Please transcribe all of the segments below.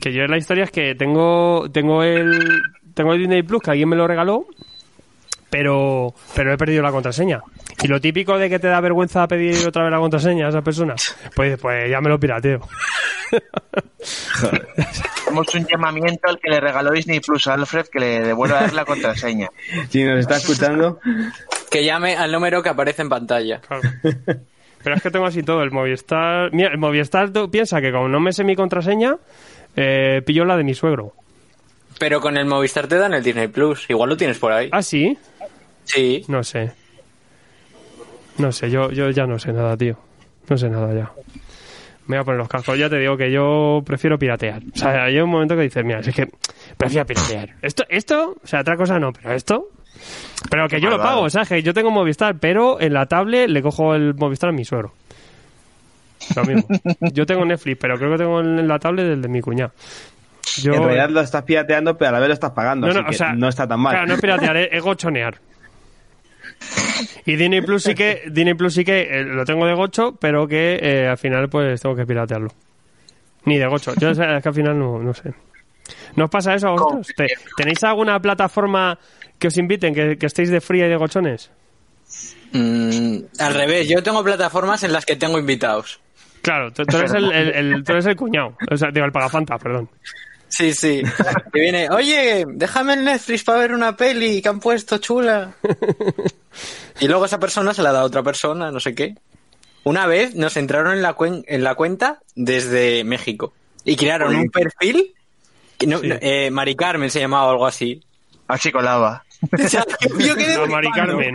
Que yo la historia es que tengo tengo el tengo el Disney Plus que alguien me lo regaló, pero pero he perdido la contraseña. Y lo típico de que te da vergüenza pedir otra vez la contraseña a esa persona, pues pues ya me lo pirateo. Hacemos un llamamiento al que le regaló Disney Plus a Alfred que le devuelva a dar la contraseña. Si nos está escuchando, Que llame al número que aparece en pantalla. Claro. Pero es que tengo así todo. El Movistar. Mira, el Movistar piensa que como no me sé mi contraseña, eh, pillo la de mi suegro. Pero con el Movistar te dan el Disney Plus. Igual lo tienes por ahí. Ah, sí. Sí. No sé. No sé, yo, yo ya no sé nada, tío. No sé nada ya. Me voy a poner los cascos. Ya te digo que yo prefiero piratear. O sea, hay un momento que dices, mira, es que prefiero piratear. Esto, esto, o sea, otra cosa no, pero esto. Pero que yo lo Malvado. pago, ¿sabes? Que yo tengo Movistar, pero en la tablet le cojo el Movistar a mi suegro. Lo mismo. Yo tengo Netflix, pero creo que tengo en la tablet el de mi cuñado. Yo, en realidad lo estás pirateando, pero a la vez lo estás pagando. No, no, así o que sea, no está tan mal. Claro, no es piratear, es, es gochonear. Y Disney Plus sí que, Disney Plus sí que eh, lo tengo de gocho, pero que eh, al final pues tengo que piratearlo. Ni de gocho. Yo es que al final no, no sé. ¿No os pasa eso a vosotros? ¿Te- ¿Tenéis alguna plataforma que os inviten, que, que estéis de fría y de gochones? Mm, al revés, yo tengo plataformas en las que tengo invitados. Claro, tú, tú eres el, el- el- tú eres el cuñado. O sea, digo, el pagafanta, perdón. Sí, sí. Que viene, oye, déjame el Netflix para ver una peli que han puesto chula. Y luego esa persona se la da a otra persona, no sé qué. Una vez nos entraron en la, cuen- en la cuenta desde México y crearon un perfil. que no- Sí. no, eh, Mari Carmen se llamaba o algo así. Así colaba. O sea, yo quedé No, Mari flipando. Carmen.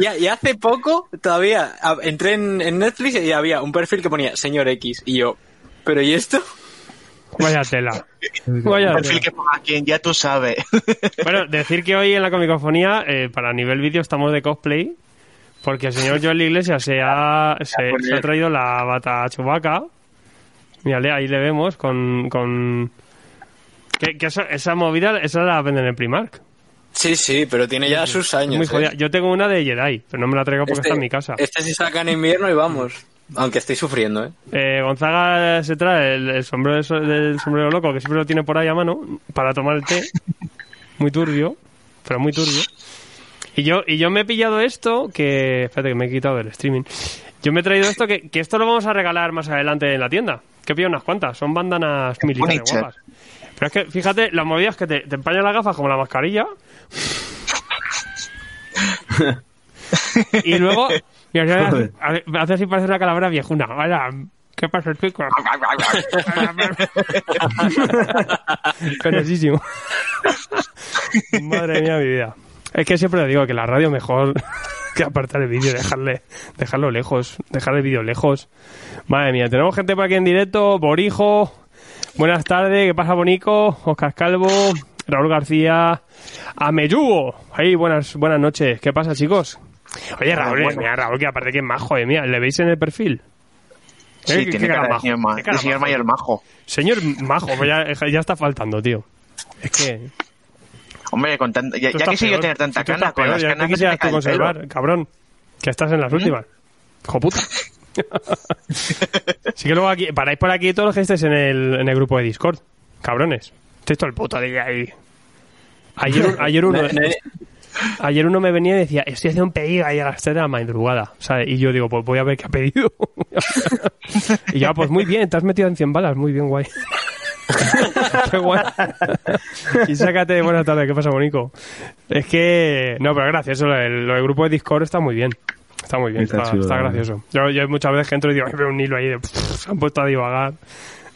Y, y hace poco todavía a- entré en, en Netflix y había un perfil que ponía señor X y yo, pero ¿y esto? Vaya tela. Vaya Un perfil tela. que ponga quien ya tú sabes. Bueno, decir que hoy en la comicofonía, eh, para nivel vídeo, estamos de cosplay. Porque el señor Joel Iglesias se ha, se, se ha traído la bata chubaca. Mírale, ahí le vemos con. con... Que, que esa, esa movida, esa la venden en Primark. Sí, sí, pero tiene ya sus años. Muy ¿eh? Yo tengo una de Jedi, pero no me la traigo porque está en mi casa. Este se saca en invierno y vamos. Aunque estoy sufriendo, ¿eh? Eh, Gonzaga se trae el, el sombrero del sombrero loco, que siempre lo tiene por ahí a mano, para tomar el té. Muy turbio, pero muy turbio. Y yo, y yo me he pillado esto, que... Espérate, que me he quitado del streaming. Yo me he traído esto, que, que esto lo vamos a regalar más adelante en la tienda. Que he pillado unas cuantas, son bandanas militares guapas. Pero es que, fíjate, las movidas que te, te empañan las gafas como la mascarilla. Y luego... Joder. hace, hace así parece una calavera viejuna. Vaya, ¿qué pasa, chico? Penosísimo. Madre mía, mi vida. Es que siempre le digo que la radio mejor que apartar el vídeo, dejarle, dejarlo lejos, dejar el vídeo lejos. Madre mía, tenemos gente por aquí en directo, Borijo, buenas tardes, ¿qué pasa Bonico? Oscar Calvo, Raúl García, Ameyugo, ahí buenas, buenas noches, ¿qué pasa chicos? Oye Raúl, bueno. mira Raúl, que aparte que es majo, eh, mira, ¿le veis en el perfil? Sí, Eh, tiene qué cara de majo, señor, ma- qué cara de señor majo. mayor majo. Señor Majo, pues ya, ya está faltando, tío. Es que. Hombre, con tan- ya, ya peor. tener tanta Si cana, con peor, las ya canas te tú conservar, cabrón. Que estás en las últimas. Hijo puta. sí que luego aquí, paráis por aquí todos los que estéis en el, en el grupo de Discord. Cabrones. Estáis todo el puto día ahí. Ayer, ayer uno. Ayer uno me venía y decía, estoy haciendo un pedido ahí a las 3 de la madrugada. ¿sabes? Y yo digo, pues voy a ver qué ha pedido. y ya, pues muy bien, te has metido en 100 balas, muy bien, guay. qué guay. y sácate, buenas tardes, ¿qué pasa, Bonico? Es que, no, pero gracias, lo del, lo del grupo de Discord está muy bien. Está muy bien, Está verdad. gracioso. Yo, yo muchas veces que entro y digo, veo un hilo ahí de, "Pff, se han puesto a divagar.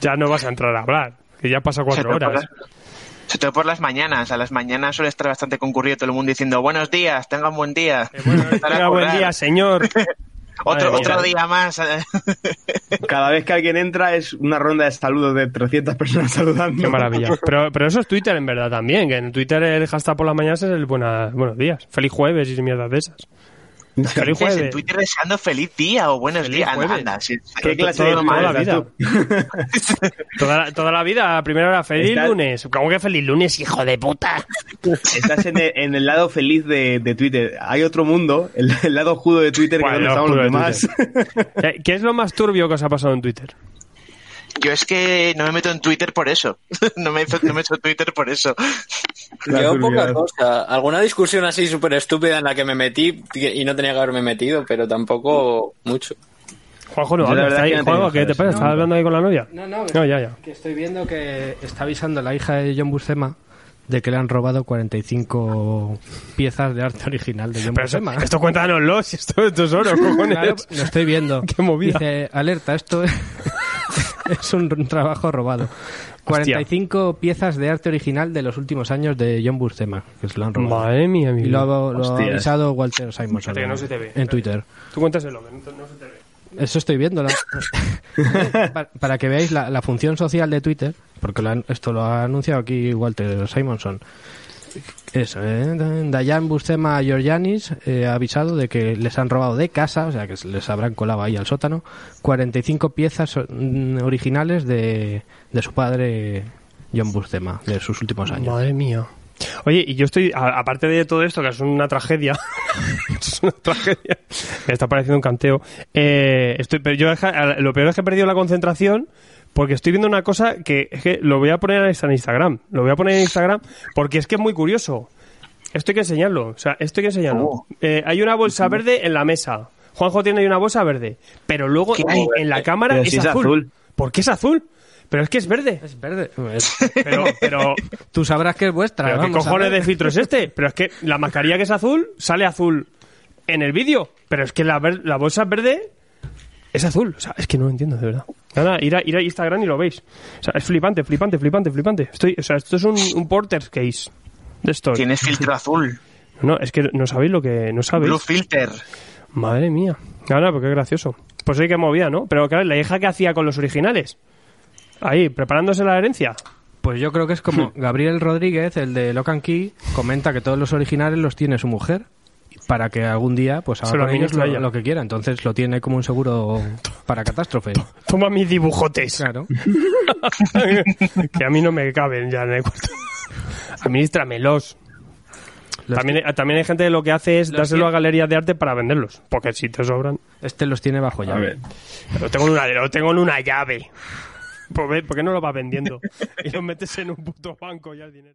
Ya no vas a entrar a hablar, que ya pasa cuatro horas. Sobre todo por las mañanas. A las mañanas suele estar bastante concurrido todo el mundo diciendo buenos días, tengan buen día. Eh, bueno, tenga buen día, señor. Otro, Madre otro mía. día más. eh, Cada vez que alguien entra es una ronda de saludos de 300 personas saludando. Qué maravilla. Pero, pero eso es Twitter en verdad también, que en Twitter el hashtag por las mañanas es el buena, buenos días. Feliz jueves y mierdas de esas. Feliz dices en. Twitter deseando feliz día o buenos Feliz días. Anda, jueves. anda, sí. ¿Qué clase Todo- de toda la madre vida. Toda la, toda la vida, a primera hora, feliz Está- lunes. ¿Cómo que feliz lunes, hijo de puta? Estás en el, en el lado feliz de, de Twitter. Hay otro mundo, el, el lado judo de Twitter, Bueno, que es el donde lado estamos los de demás. ¿Qué, es lo más turbio que os ha pasado en Twitter? Yo es que no me meto en Twitter por eso. no, me, no me echo Twitter por eso. La Yo poca cosa. Alguna discusión así súper estúpida en la que me metí y no tenía que haberme metido, pero tampoco mucho. Juanjo, no, habla, ahí. que no Juanjo, ¿qué te pasa? ¿Estás hablando ahí con la novia? No, no, No, ya, ya. que estoy viendo que está avisando la hija de John Buscema de que le han robado 45 piezas de arte original de John Pero eso- Buscema. esto cuéntanoslo, si esto, es oro, cojones. Claro, lo estoy viendo. Qué movida. Dice, alerta, esto es, un trabajo robado. 45 piezas de arte original de los últimos años de John Buscema, que se lo han robado. Madre mía, mi Y lo, ha- lo ha Hostias. avisado Walter Simonson Espérate, que no se te ve. en Twitter. Tú cuéntaselo, que no, no se te ve. Eso estoy viendo. la- para, para que veáis la, la función social de Twitter, porque lo han- esto lo ha anunciado aquí Walter Simonson. Eso, ¿eh? Dayan Buscema Georgianis eh, ha avisado de que les han robado de casa, o sea que se les habrán colado ahí al sótano, 45 piezas mm, originales de, de su padre John Buscema, de sus últimos años. Madre mía. Oye, y yo estoy, a- aparte de todo esto, que es una tragedia, es una tragedia, me está pareciendo un canteo, eh, estoy, pero yo deja- lo peor es que he perdido la concentración porque estoy viendo una cosa que, es que lo voy a poner en Instagram, lo voy a poner en Instagram porque es que es muy curioso. Esto hay que enseñarlo, o sea, esto hay que enseñarlo. Oh. Eh, hay una bolsa verde en la mesa. Juanjo tiene ahí una bolsa verde, pero luego en la cámara es, si es azul. azul. ¿Por qué es azul? Pero es que es verde. Es verde. Pero, pero, Tú sabrás que es vuestra. ¿Pero qué cojones de filtro es este? Pero es que la mascarilla que es azul sale azul en el vídeo. Pero es que la, ver- la bolsa verde es azul. O sea, es que no lo entiendo, de verdad. Nada, ir a, ir a Instagram y lo veis. O sea, es flipante, flipante, flipante, flipante. Estoy, o sea, esto es un, un porter's case de esto. Tienes filtro azul. No, es que no sabéis lo que... No sabéis. Blue filter. Madre mía. Ahora, porque es gracioso. Pues sí que movía, ¿no? Pero claro, la hija que hacía con los originales. Ahí, preparándose la herencia. Pues yo creo que es como Gabriel Rodríguez, el de Locan Key, comenta que todos los originales los tiene su mujer para que algún día pues haga con ellos lo, lo que quiera. Entonces lo tiene como un seguro para catástrofe. Toma mis dibujotes. Claro. que a mí no me caben ya en el cuarto. Administramelos. Los También, hay- también hay gente que lo que hace es dárselo tiene- a galerías de arte para venderlos. Porque si te sobran. Este los tiene bajo llave. Lo tengo en una, lo tengo en una llave. Pues ¿Por qué no lo vas vendiendo? Y lo metes en un puto banco ya el dinero.